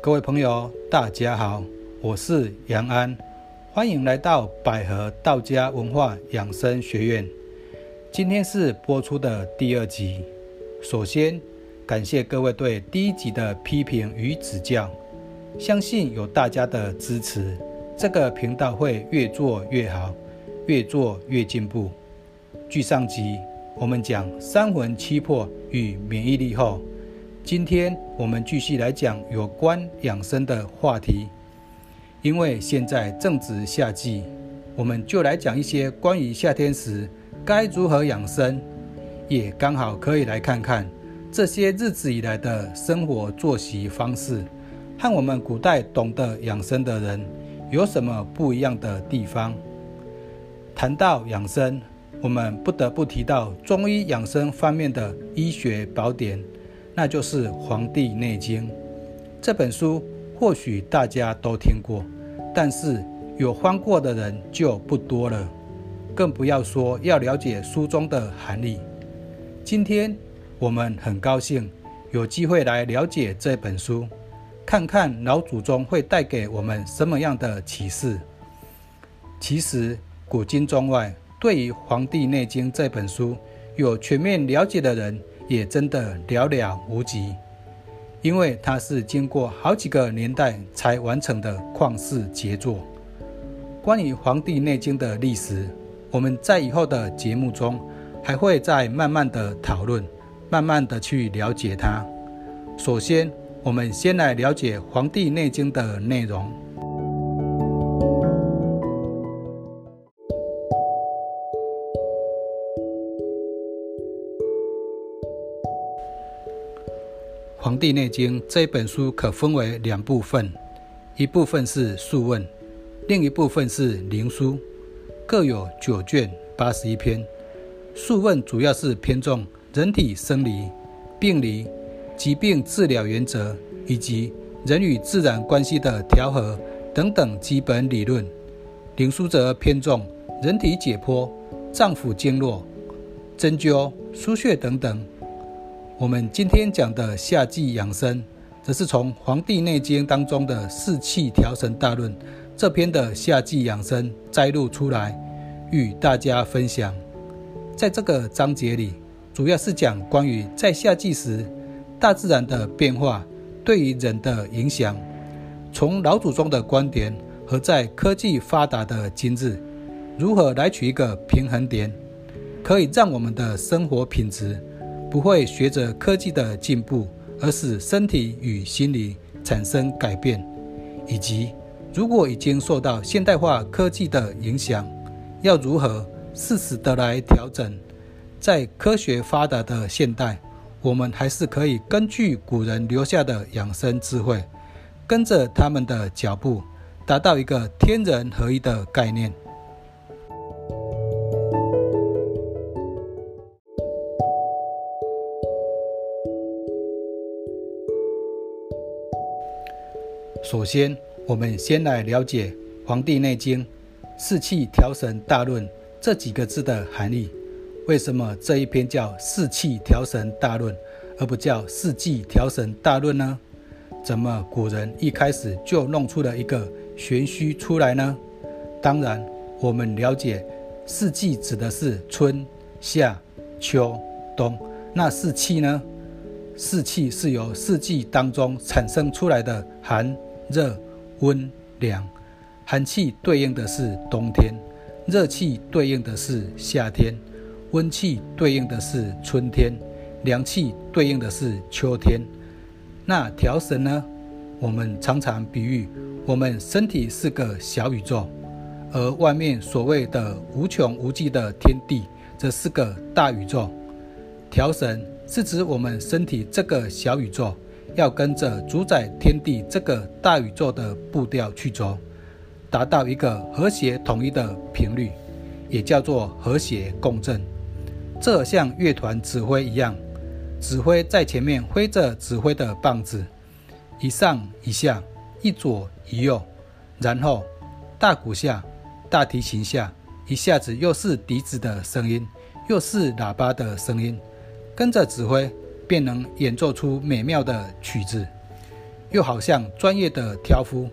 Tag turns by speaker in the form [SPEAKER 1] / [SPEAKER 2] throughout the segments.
[SPEAKER 1] 各位朋友，大家好，我是杨安，欢迎来到百合道家文化养生学院。今天是播出的第二集。首先，感谢各位对第一集的批评与指教，相信有大家的支持，这个频道会越做越好，越做越进步。据上集我们讲三魂七魄与免疫力后。今天我们继续来讲有关养生的话题，因为现在正值夏季，我们就来讲一些关于夏天时该如何养生，也刚好可以来看看这些日子以来的生活作息方式和我们古代懂得养生的人有什么不一样的地方。谈到养生，我们不得不提到中医养生方面的医学宝典。那就是《黄帝内经》这本书，或许大家都听过，但是有翻过的人就不多了，更不要说要了解书中的含义。今天我们很高兴有机会来了解这本书，看看老祖宗会带给我们什么样的启示。其实古今中外，对于《黄帝内经》这本书有全面了解的人。也真的寥寥无几，因为它是经过好几个年代才完成的旷世杰作。关于《黄帝内经》的历史，我们在以后的节目中还会再慢慢的讨论，慢慢的去了解它。首先，我们先来了解《黄帝内经》的内容。《黄帝内经》这本书可分为两部分，一部分是《素问》，另一部分是《灵书》，各有九卷八十一篇。《素问》主要是偏重人体生理、病理、疾病治疗原则以及人与自然关系的调和等等基本理论，《灵书》则偏重人体解剖、脏腑经络、针灸、输血等等。我们今天讲的夏季养生，则是从《黄帝内经》当中的《四气调神大论》这篇的夏季养生摘录出来，与大家分享。在这个章节里，主要是讲关于在夏季时大自然的变化对于人的影响，从老祖宗的观点和在科技发达的今日，如何来取一个平衡点，可以让我们的生活品质。不会随着科技的进步而使身体与心理产生改变，以及如果已经受到现代化科技的影响，要如何适时的来调整？在科学发达的现代，我们还是可以根据古人留下的养生智慧，跟着他们的脚步，达到一个天人合一的概念。首先，我们先来了解《黄帝内经·四气调神大论》这几个字的含义。为什么这一篇叫《四气调神大论》，而不叫《四季调神大论》呢？怎么古人一开始就弄出了一个玄虚出来呢？当然，我们了解四季指的是春夏秋冬，那四气呢？四气是由四季当中产生出来的寒。热、温、凉，寒气对应的是冬天，热气对应的是夏天，温气对应的是春天，凉气对应的是秋天。那调神呢？我们常常比喻，我们身体是个小宇宙，而外面所谓的无穷无尽的天地，则是个大宇宙。调神是指我们身体这个小宇宙。要跟着主宰天地这个大宇宙的步调去走，达到一个和谐统一的频率，也叫做和谐共振。这像乐团指挥一样，指挥在前面挥着指挥的棒子，一上一下，一左一右，然后大鼓下、大提琴下，一下子又是笛子的声音，又是喇叭的声音，跟着指挥。便能演奏出美妙的曲子。又好像专业的挑夫，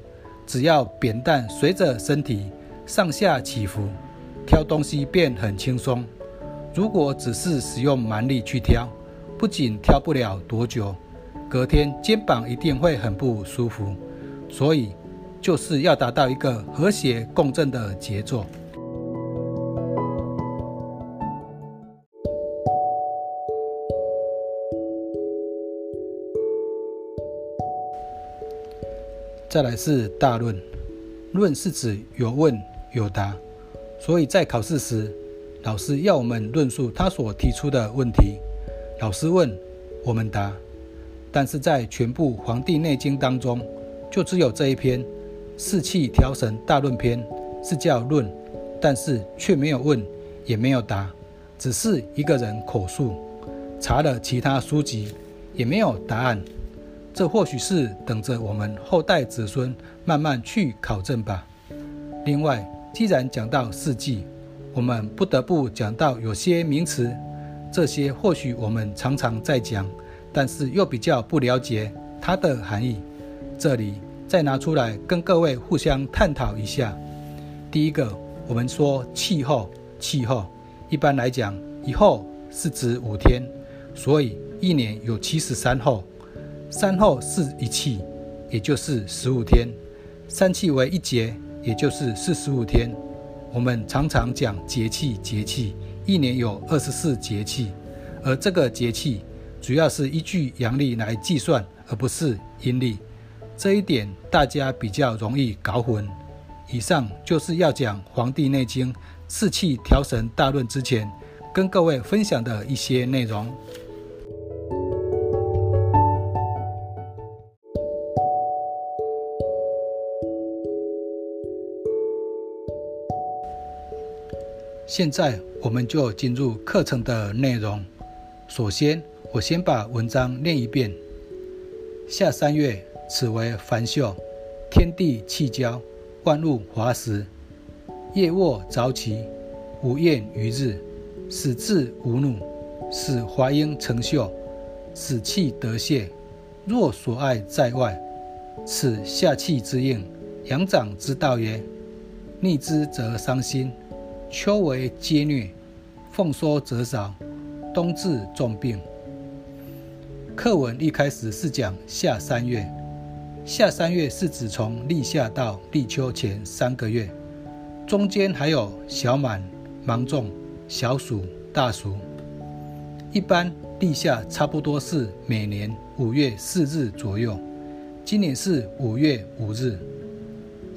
[SPEAKER 1] 只要扁担随着身体上下起伏，挑东西便很轻松。如果只是使用蛮力去挑，不仅挑不了多久，隔天肩膀一定会很不舒服。所以，就是要达到一个和谐共振的节奏。再来是大论，论是指有问有答，所以在考试时，老师要我们论述他所提出的问题。老师问，我们答。但是在全部《黄帝内经》当中，就只有这一篇《四气调神大论篇》是叫论，但是却没有问，也没有答，只是一个人口述。查了其他书籍，也没有答案。这或许是等着我们后代子孙慢慢去考证吧。另外，既然讲到四季，我们不得不讲到有些名词，这些或许我们常常在讲，但是又比较不了解它的含义。这里再拿出来跟各位互相探讨一下。第一个，我们说气候，气候一般来讲，一候是指五天，所以一年有七十三候。三后是一气，也就是十五天；三气为一节，也就是四十五天。我们常常讲节气，节气一年有二十四节气，而这个节气主要是依据阳历来计算，而不是阴历。这一点大家比较容易搞混。以上就是要讲《黄帝内经·四气调神大论》之前，跟各位分享的一些内容。现在我们就进入课程的内容。首先，我先把文章念一遍。夏三月，此为繁秀，天地气交，万物华实。夜卧早起，无厌于日，使志无怒，使华英成秀，使气得泄。若所爱在外，此夏气之应，阳长之道也。逆之则伤心。秋为皆虐，丰收则少，冬至重病。课文一开始是讲夏三月，夏三月是指从立夏到立秋前三个月，中间还有小满、芒种、小暑、大暑。一般立夏差不多是每年五月四日左右，今年是五月五日，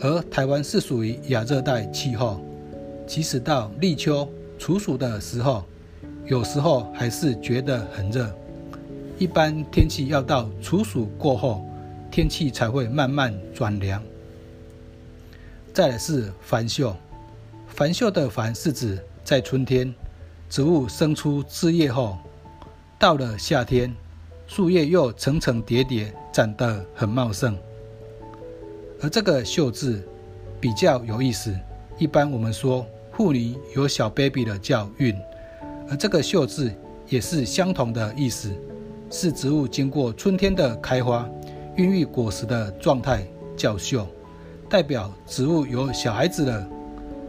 [SPEAKER 1] 而台湾是属于亚热带气候。即使到立秋处暑的时候，有时候还是觉得很热。一般天气要到处暑过后，天气才会慢慢转凉。再来是繁秀，繁秀的繁是指在春天，植物生出枝叶后，到了夏天，树叶又层层叠叠，长得很茂盛。而这个秀字比较有意思，一般我们说。妇女有小 baby 的叫孕，而这个秀字也是相同的意思，是植物经过春天的开花、孕育果实的状态叫秀，代表植物有小孩子了。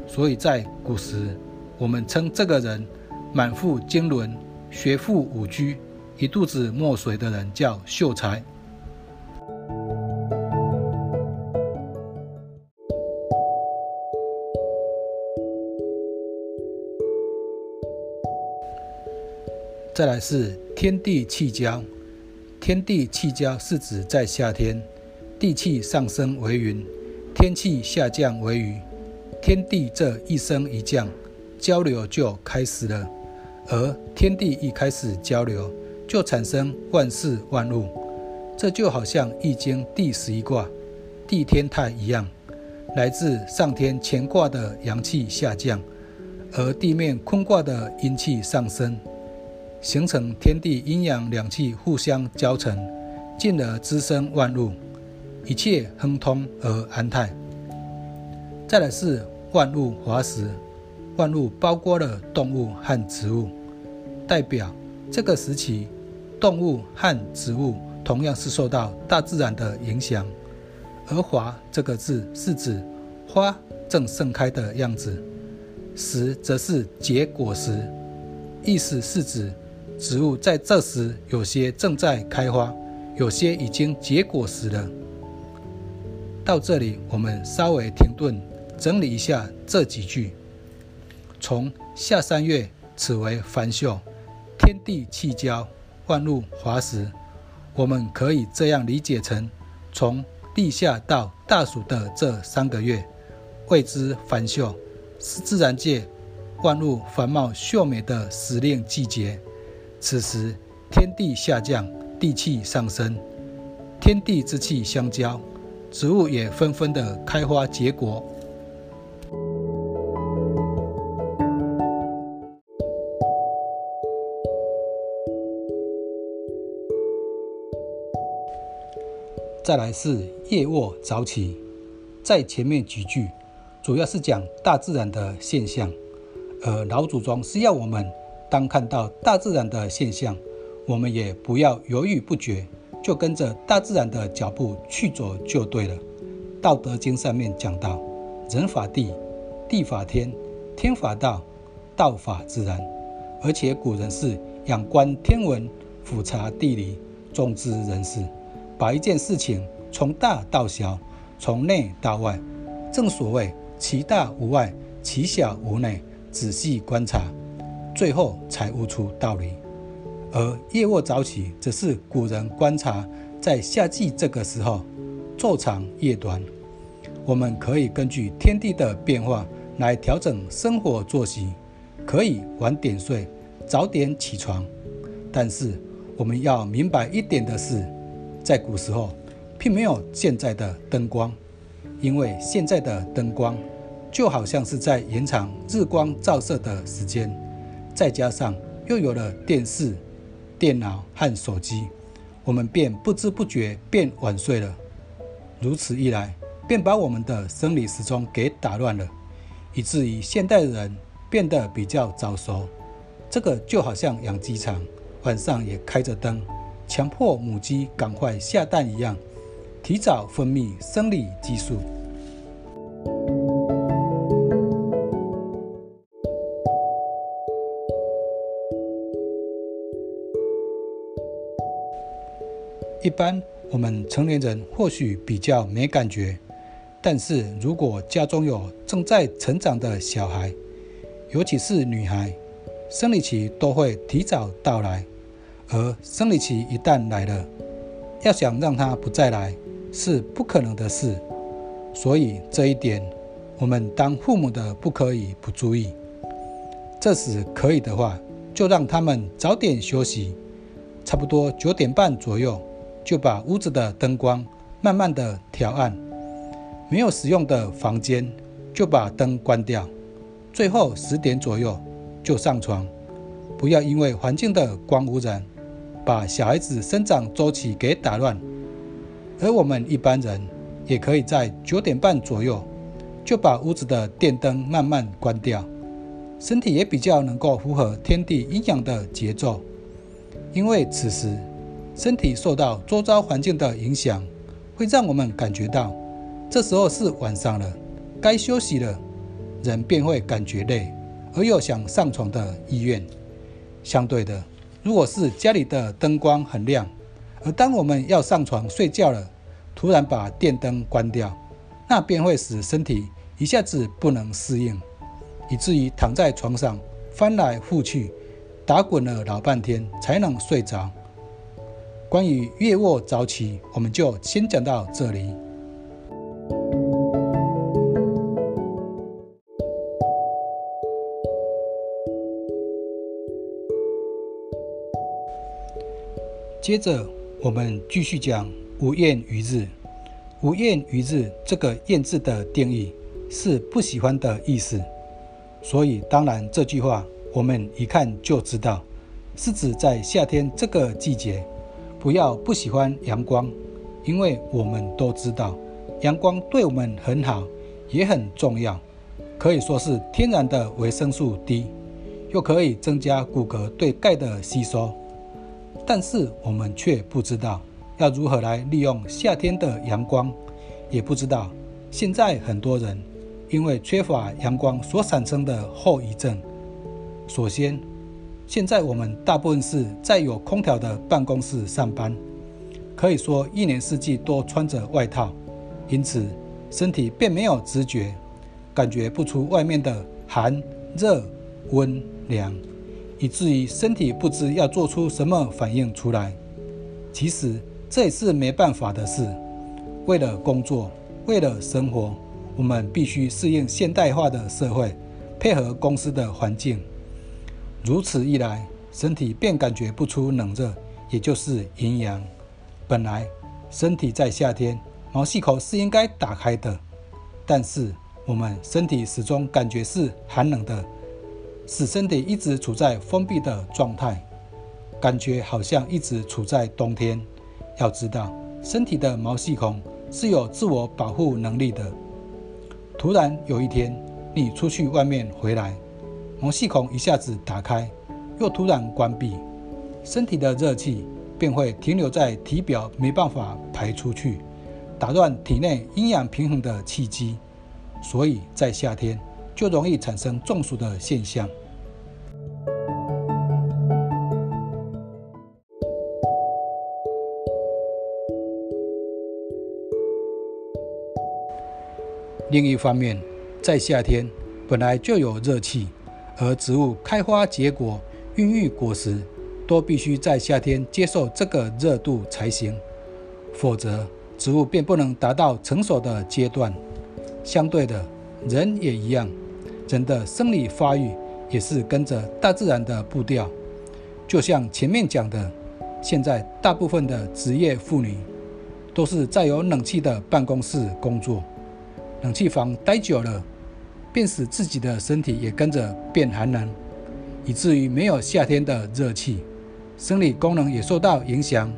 [SPEAKER 1] 所以在古时，我们称这个人满腹经纶、学富五车、一肚子墨水的人叫秀才。再来是天地气交，天地气交是指在夏天，地气上升为云，天气下降为雨，天地这一升一降，交流就开始了。而天地一开始交流，就产生万事万物。这就好像《易经》第十一卦地天泰一样，来自上天乾卦的阳气下降，而地面坤卦的阴气上升。形成天地阴阳两气互相交成，进而滋生万物，一切亨通而安泰。再来是万物华实，万物包括了动物和植物，代表这个时期动物和植物同样是受到大自然的影响。而“华”这个字是指花正盛开的样子，“时”则是结果时，意思是指植物在这时有些正在开花，有些已经结果时了。到这里，我们稍微停顿，整理一下这几句：从夏三月，此为繁秀，天地气交，万物华时。我们可以这样理解成：从立夏到大暑的这三个月，谓之繁秀，是自然界万物繁茂秀美的时令季节。此时天地下降，地气上升，天地之气相交，植物也纷纷的开花结果。再来是夜卧早起，在前面几句主要是讲大自然的现象，而老祖宗是要我们当看到大自然的现象，我们也不要犹豫不决，就跟着大自然的脚步去走就对了。《道德经》上面讲到：人法地，地法天，天法道，道法自然。而且古人是仰观天文，俯察地理，终知人事。把一件事情从大到小，从内到外，正所谓其大无外，其小无内，仔细观察，最后才悟出道理。而夜卧早起，则是古人观察在夏季这个时候，昼长夜短，我们可以根据天地的变化来调整生活作息，可以晚点睡，早点起床。但是我们要明白一点的是。在古时候，并没有现在的灯光，因为现在的灯光就好像是在延长日光照射的时间，再加上又有了电视、电脑和手机，我们便不知不觉变晚睡了。如此一来，便把我们的生理时钟给打乱了，以至于现代人变得比较早熟。这个就好像养鸡场晚上也开着灯。强迫母鸡赶快下蛋一样，提早分泌生理激素。一般我们成年人或许比较没感觉，但是如果家中有正在成长的小孩，尤其是女孩，生理期都会提早到来。而生理期一旦来了，要想让它不再来是不可能的事。所以这一点，我们当父母的不可以不注意。这时可以的话，就让他们早点休息，差不多九点半左右，就把屋子的灯光慢慢的调暗。没有使用的房间，就把灯关掉。最后十点左右就上床，不要因为环境的光污染。把小孩子生长周期给打乱，而我们一般人也可以在九点半左右就把屋子的电灯慢慢关掉，身体也比较能够符合天地阴阳的节奏。因为此时身体受到周遭环境的影响，会让我们感觉到这时候是晚上了，该休息了，人便会感觉累，而又想上床的意愿。相对的。如果是家里的灯光很亮，而当我们要上床睡觉了，突然把电灯关掉，那便会使身体一下子不能适应，以至于躺在床上翻来覆去，打滚了老半天才能睡着。关于夜卧早起，我们就先讲到这里。接着，我们继续讲“无厌于日”。无厌于日这个“厌”字的定义是不喜欢的意思，所以当然这句话我们一看就知道，是指在夏天这个季节，不要不喜欢阳光，因为我们都知道阳光对我们很好，也很重要，可以说是天然的维生素 D，又可以增加骨骼对钙的吸收。但是我们却不知道，要如何来利用夏天的阳光，也不知道。现在很多人因为缺乏阳光所产生的后遗症。首先，现在我们大部分是在有空调的办公室上班，可以说一年四季都穿着外套，因此身体便没有直觉，感觉不出外面的寒、热、温、凉，以至于身体不知要做出什么反应出来。其实这也是没办法的事，为了工作。为了生活，我们必须适应现代化的社会，配合公司的环境。如此一来，身体便感觉不出冷热，也就是阴阳。本来身体在夏天毛细孔是应该打开的，但是我们身体始终感觉是寒冷的，使身体一直处在封闭的状态，感觉好像一直处在冬天。要知道，身体的毛细孔。是有自我保护能力的。突然有一天，你出去外面回来，毛细孔一下子打开，又突然关闭，身体的热气便会停留在体表，没办法排出去，打乱体内阴阳平衡的气机，所以在夏天就容易产生中暑的现象。另一方面，在夏天本来就有热气，而植物开花结果、孕育果实，都必须在夏天接受这个热度才行，否则植物便不能达到成熟的阶段。相对的，人也一样，人的生理发育也是跟着大自然的步调。就像前面讲的，现在大部分的职业妇女都是在有冷气的办公室工作。冷气房待久了，便使自己的身体也跟着变寒冷，以至于没有夏天的热气，生理功能也受到影响，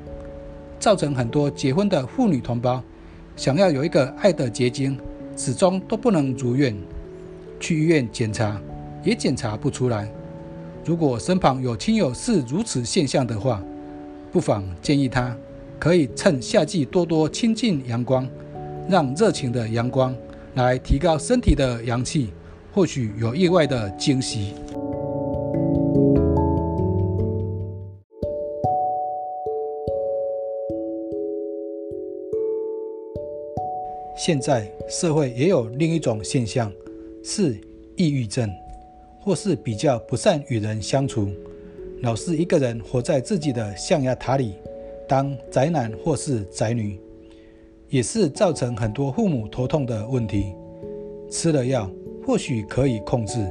[SPEAKER 1] 造成很多结婚的妇女同胞想要有一个爱的结晶，始终都不能如愿。去医院检查也检查不出来。如果身旁有亲友是如此现象的话，不妨建议他可以趁夏季多多亲近阳光，让热情的阳光。来提高身体的阳气，或许有意外的惊喜。现在社会也有另一种现象，是抑郁症，或是比较不善与人相处，老是一个人活在自己的象牙塔里，当宅男或是宅女。也是造成很多父母头痛的问题。吃了药或许可以控制，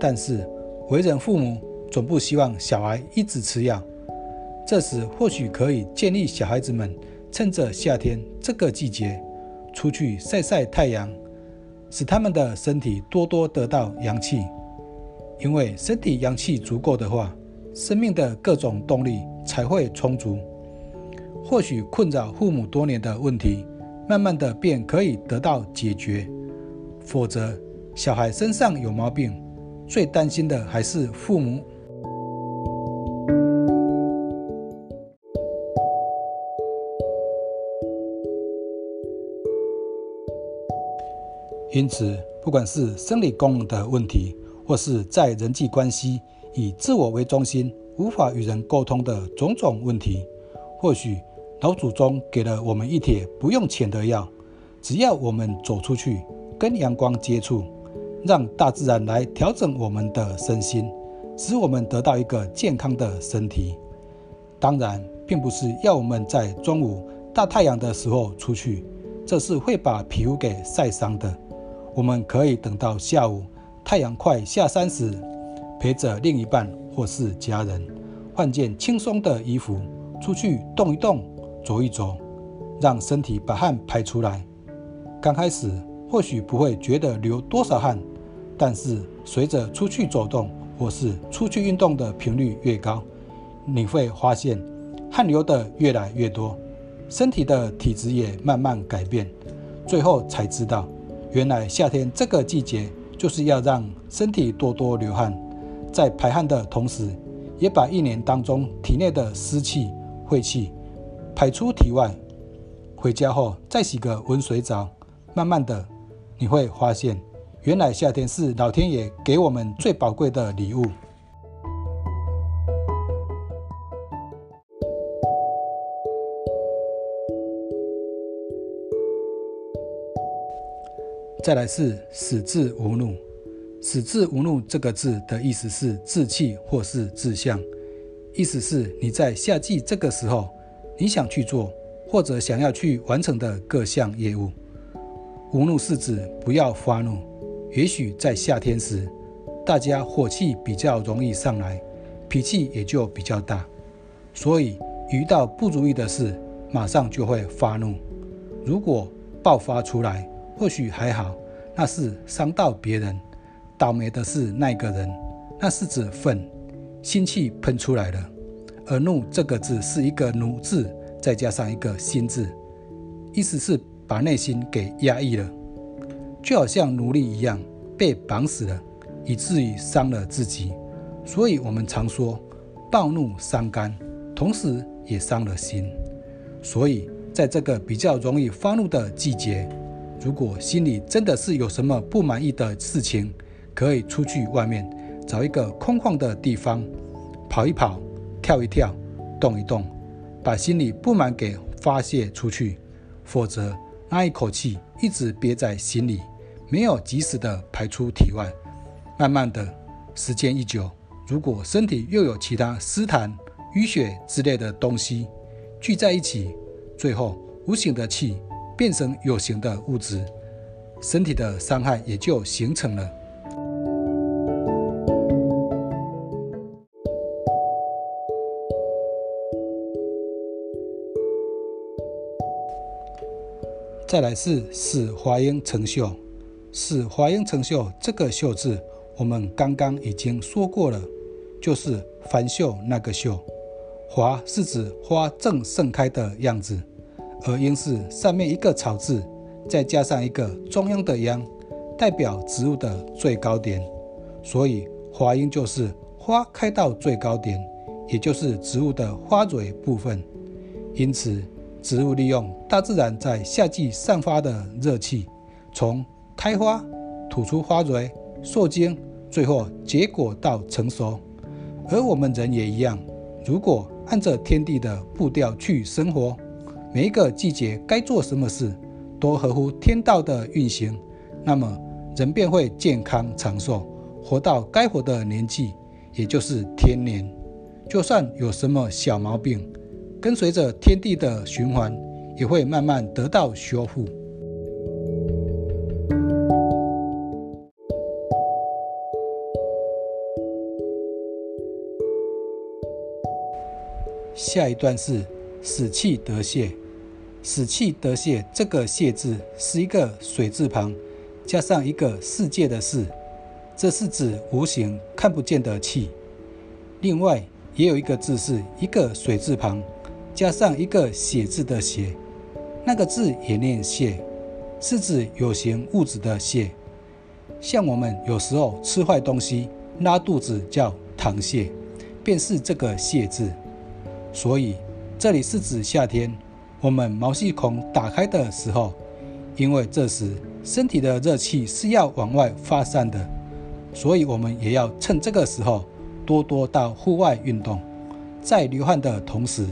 [SPEAKER 1] 但是为人父母总不希望小孩一直吃药。这时或许可以建议小孩子们趁着夏天这个季节出去晒晒太阳，使他们的身体多多得到阳气。因为身体阳气足够的话，生命的各种动力才会充足。或许困扰父母多年的问题，慢慢的便可以得到解决。否则，小孩身上有毛病，最担心的还是父母。因此，不管是生理功能的问题，或是在人际关系以自我为中心，无法与人沟通的种种问题，或许。老祖宗给了我们一帖不用钱的药，只要我们走出去，跟阳光接触，让大自然来调整我们的身心，使我们得到一个健康的身体。当然，并不是要我们在中午大太阳的时候出去，这是会把皮肤给晒伤的。我们可以等到下午太阳快下山时，陪着另一半或是家人，换件轻松的衣服出去动一动。走一走，让身体把汗排出来。刚开始或许不会觉得流多少汗，但是随着出去走动或是出去运动的频率越高，你会发现汗流的越来越多，身体的体质也慢慢改变。最后才知道，原来夏天这个季节就是要让身体多多流汗，在排汗的同时，也把一年当中体内的湿气、晦气。排出体外。回家后再洗个温水澡，慢慢的你会发现，原来夏天是老天爷给我们最宝贵的礼物。再来是死志无怒，死志无怒这个字的意思是志气或是志向，意思是你在夏季这个时候，你想去做。或者想要去完成的各项业务，无怒是指不要发怒。也许在夏天时，大家火气比较容易上来，脾气也就比较大，所以遇到不如意的事，马上就会发怒。如果爆发出来，或许还好，那是伤到别人，倒霉的是那个人，那是指愤，心气喷出来了。而怒这个字是一个奴字。再加上一个心字，意思是把内心给压抑了，就好像奴隶一样被绑死了，以至于伤了自己。所以我们常说暴怒伤肝，同时也伤了心。所以在这个比较容易发怒的季节，如果心里真的是有什么不满意的事情，可以出去外面找一个空旷的地方，跑一跑，跳一跳，动一动。把心里不满给发泄出去，否则那一口气一直憋在心里，没有及时的排出体外，慢慢的时间一久，如果身体又有其他湿痰、淤血之类的东西聚在一起，最后无形的气变成有形的物质，身体的伤害也就形成了。再来是使华英成秀，使华英成秀这个秀字，我们刚刚已经说过了，就是繁秀那个秀。华是指花正盛开的样子，而英是上面一个草字，再加上一个中央的央，代表植物的最高点。所以华英就是花开到最高点，也就是植物的花蕊部分。因此。植物利用大自然在夏季散发的热气，从开花、吐出花蕊、受精，最后结果到成熟。而我们人也一样，如果按着天地的步调去生活，每一个季节该做什么事都合乎天道的运行，那么人便会健康长寿，活到该活的年纪，也就是天年。就算有什么小毛病，跟随着天地的循环，也会慢慢得到修复。下一段是死气得泄，死气得泄这个“泄”字是一个水字旁，加上一个世界的“世”，这是指无形看不见的气。另外，也有一个字是一个水字旁。加上一个“血”字的“血”，那个字也念“泻”，是指有形物质的“泻”。像我们有时候吃坏东西拉肚子叫溏泻，便是这个“泻”字。所以这里是指夏天，我们毛细孔打开的时候，因为这时身体的热气是要往外发散的，所以我们也要趁这个时候多多到户外运动，在流汗的同时。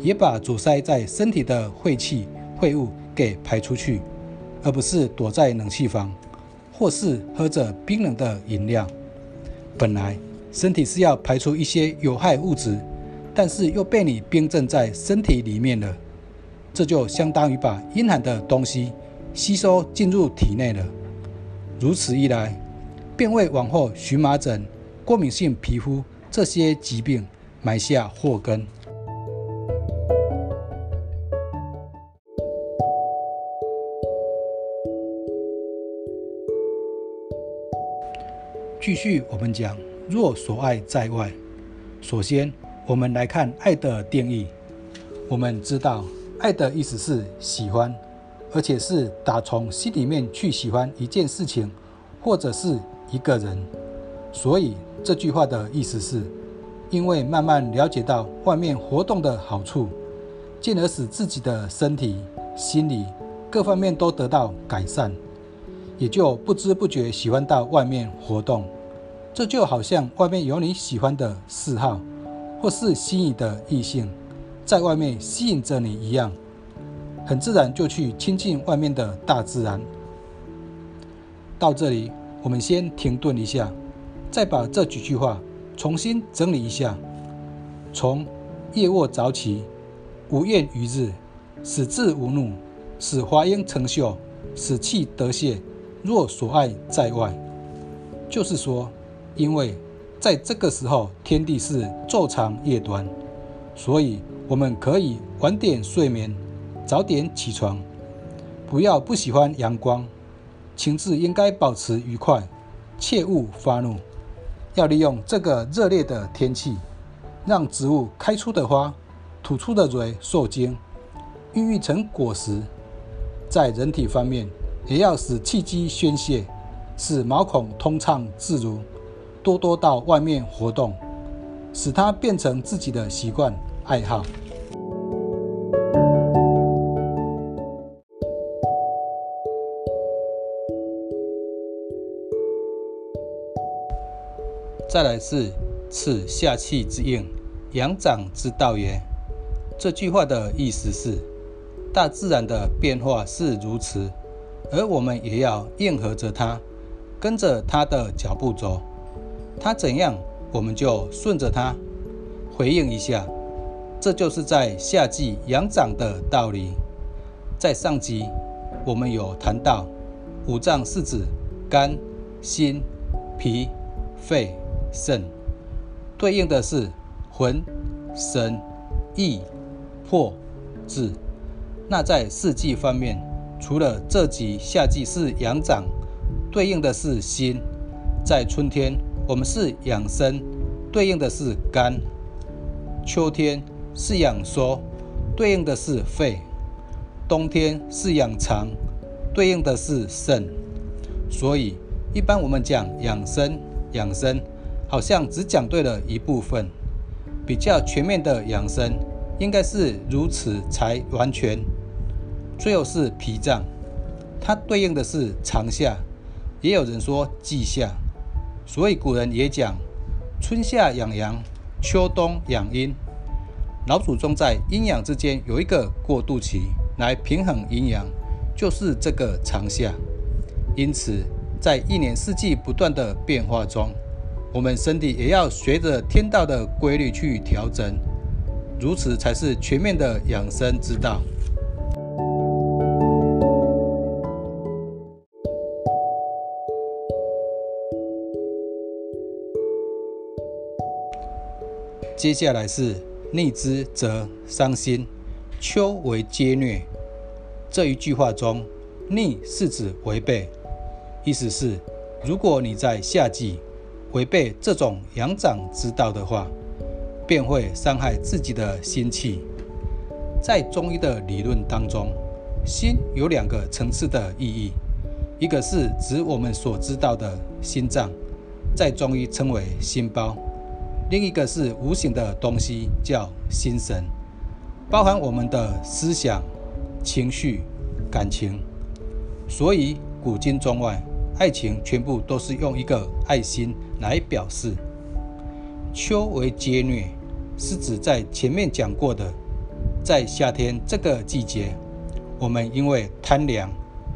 [SPEAKER 1] 也把阻塞在身体的晦气、秽物给排出去，而不是躲在冷气房，或是喝着冰冷的饮料。本来身体是要排出一些有害物质，但是又被你冰镇在身体里面了，这就相当于把阴寒的东西吸收进入体内了。如此一来，便为往后荨麻疹、过敏性皮肤这些疾病埋下祸根。继续，我们讲若所爱在外。首先，我们来看爱的定义。我们知道，爱的意思是喜欢，而且是打从心里面去喜欢一件事情，或者是一个人。所以这句话的意思是，因为慢慢了解到外面活动的好处，进而使自己的身体、心理各方面都得到改善，也就不知不觉喜欢到外面活动。这就好像外面有你喜欢的嗜好，或是心仪的异性，在外面吸引着你一样，很自然就去亲近外面的大自然。到这里，我们先停顿一下，再把这几句话重新整理一下。从夜卧早起，无厌于日，使志无怒，使华英成秀，使气得泄。若所爱在外，就是说，因为在这个时候天地是昼长夜短，所以我们可以晚点睡眠，早点起床，不要不喜欢阳光。情志应该保持愉快，切勿发怒。要利用这个热烈的天气，让植物开出的花、吐出的蕊受精，孕育成果实。在人体方面，也要使气机宣泄，使毛孔通畅自如，多多到外面活动，使它变成自己的习惯爱好。再来是此下气之应，阳长之道也。这句话的意思是，大自然的变化是如此，而我们也要应和着它，跟着它的脚步走。它怎样，我们就顺着它，回应一下。这就是在夏季阳长的道理。在上集我们有谈到，五脏是指肝、心、脾、肺。肾对应的是魂、神、意、魄、志。那在四季方面，除了这季夏季是阳长，对应的是心；在春天，我们是养生，对应的是肝；秋天是养缩，对应的是肺；冬天是养肠，对应的是肾。所以，一般我们讲养生，养生。好像只讲对了一部分，比较全面的养生应该是如此才完全。最后是脾脏，它对应的是长夏，也有人说季下，所以古人也讲春夏养阳，秋冬养阴。老祖宗在阴阳之间有一个过渡期来平衡阴阳，就是这个长夏。因此，在一年四季不断的变化中。我们身体也要随着天道的规律去调整，如此才是全面的养生之道。接下来是逆之则伤心，秋为皆虐。这一句话中，逆是指违背，意思是如果你在夏季。违背这种阳长之道的话，便会伤害自己的心气。在中医的理论当中，心有两个层次的意义，一个是指我们所知道的心脏，在中医称为心包；另一个是无形的东西，叫心神，包含我们的思想、情绪、感情。所以古今中外。爱情全部都是用一个爱心来表示。秋为劫虐，是指在前面讲过的，在夏天这个季节，我们因为贪凉，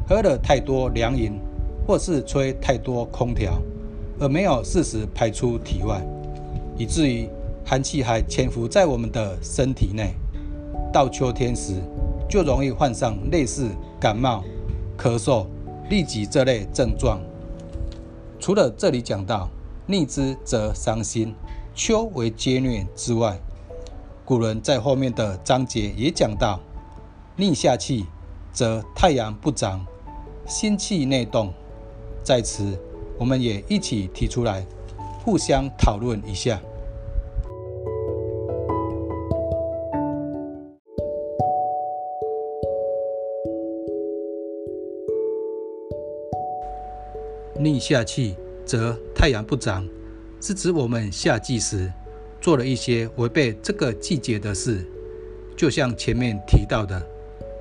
[SPEAKER 1] 喝了太多凉饮，或是吹太多空调，而没有适时排出体外，以至于寒气还潜伏在我们的身体内。到秋天时，就容易患上类似感冒、咳嗽。痢疾这类症状，除了这里讲到逆之则伤心，秋为皆虐之外，古人在后面的章节也讲到逆下气则太阳不长，心气内动。在此，我们也一起提出来，互相讨论一下。逆夏气，则太阳不长，是指我们夏季时做了一些违背这个季节的事，就像前面提到的，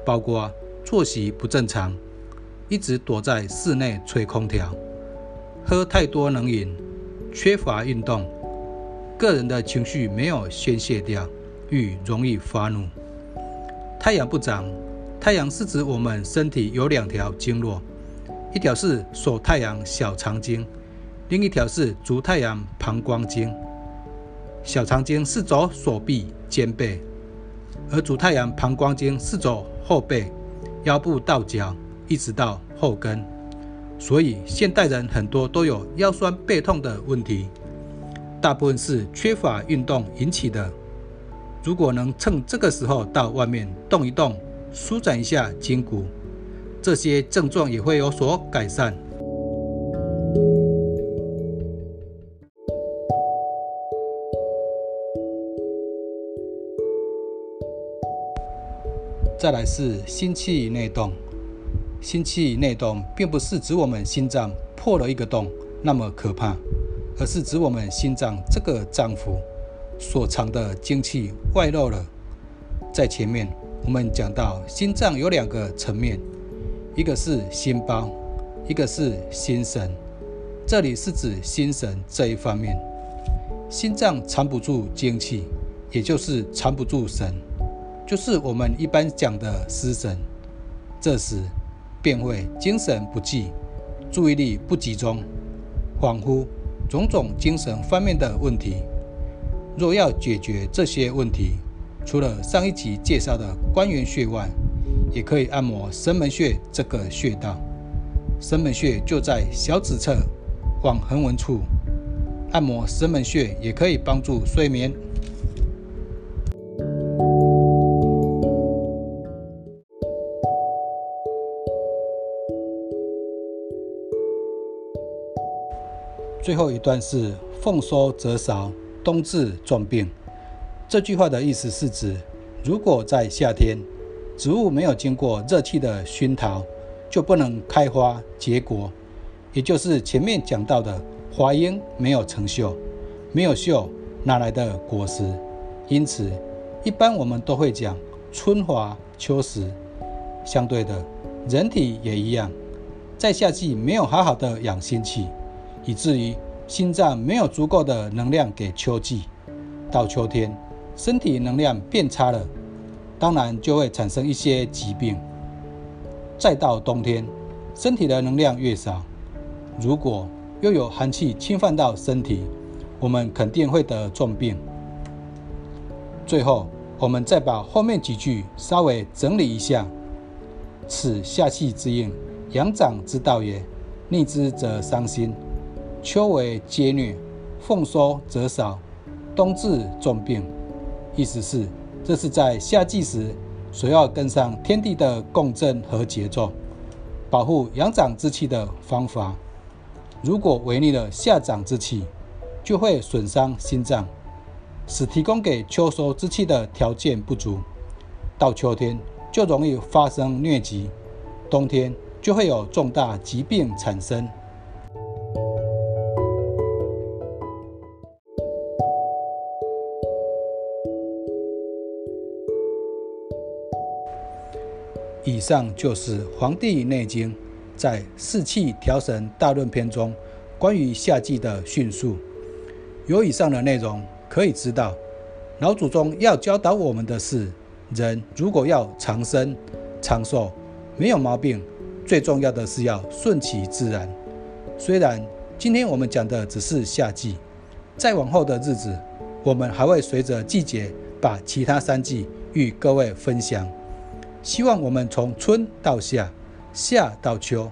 [SPEAKER 1] 包括作息不正常，一直躲在室内吹空调，喝太多冷饮，缺乏运动，个人的情绪没有宣泄掉，愈容易发怒。太阳不长，太阳是指我们身体有两条经络，一条是手太阳小肠经，另一条是足太阳膀胱经。小肠经是走手臂、肩背。而足太阳膀胱经是走后背、腰部到脚，一直到后跟，所以现代人很多都有腰酸背痛的问题，大部分是缺乏运动引起的。如果能趁这个时候到外面动一动，舒展一下筋骨，这些症状也会有所改善。再来是心气内动，心气内动并不是指我们心脏破了一个洞那么可怕，而是指我们心脏这个脏腑所藏的精气外露了。在前面我们讲到，心脏有两个层面，一个是心包，一个是心神。这里是指心神这一方面，心脏藏不住精气，也就是藏不住神。就是我们一般讲的失神，这时便会精神不济、注意力不集中、恍惚，种种精神方面的问题。若要解决这些问题，除了上一集介绍的关元穴外，也可以按摩神门穴这个穴道。神门穴就在小指侧往横纹处，按摩神门穴也可以帮助睡眠。最后一段是“奉收则少，冬至重病”。这句话的意思是指，如果在夏天，植物没有经过热气的熏陶，就不能开花结果，也就是前面讲到的华英没有成秀，没有秀哪来的果实？因此，一般我们都会讲春华秋实。相对的，人体也一样，在夏季没有好好的养心气。以至于心脏没有足够的能量给秋季，到秋天身体能量变差了，当然就会产生一些疾病。再到冬天，身体的能量越少，如果又有寒气侵犯到身体，我们肯定会得重病。最后，我们再把后面几句稍微整理一下：此夏气之应，阳长之道也，逆之则伤心。秋为皆虐，奉收则少，冬至重病。意思是，这是在夏季时所要跟上天地的共振和节奏，保护阳长之气的方法。如果违逆了夏长之气，就会损伤心脏，使提供给秋收之气的条件不足，到秋天就容易发生疟疾，冬天就会有重大疾病产生。以上就是《黄帝内经》在《四气调神大论篇》中关于夏季的叙述。有以上的内容，可以知道，老祖宗要教导我们的是：人如果要长生、长寿、没有毛病，最重要的是要顺其自然。虽然今天我们讲的只是夏季，再往后的日子，我们还会随着季节把其他三季与各位分享。希望我们从春到夏，夏到秋，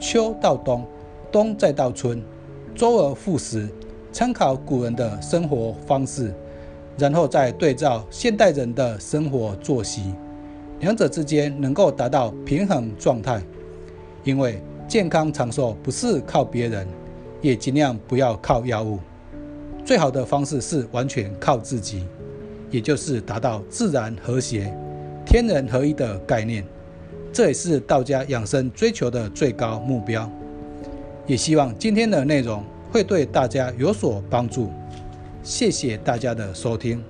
[SPEAKER 1] 秋到冬，冬再到春，周而复始，参考古人的生活方式，然后再对照现代人的生活作息，两者之间能够达到平衡状态。因为健康长寿不是靠别人，也尽量不要靠药物，最好的方式是完全靠自己，也就是达到自然和谐。天人合一的概念，这也是道家养生追求的最高目标。也希望今天的内容会对大家有所帮助。谢谢大家的收听。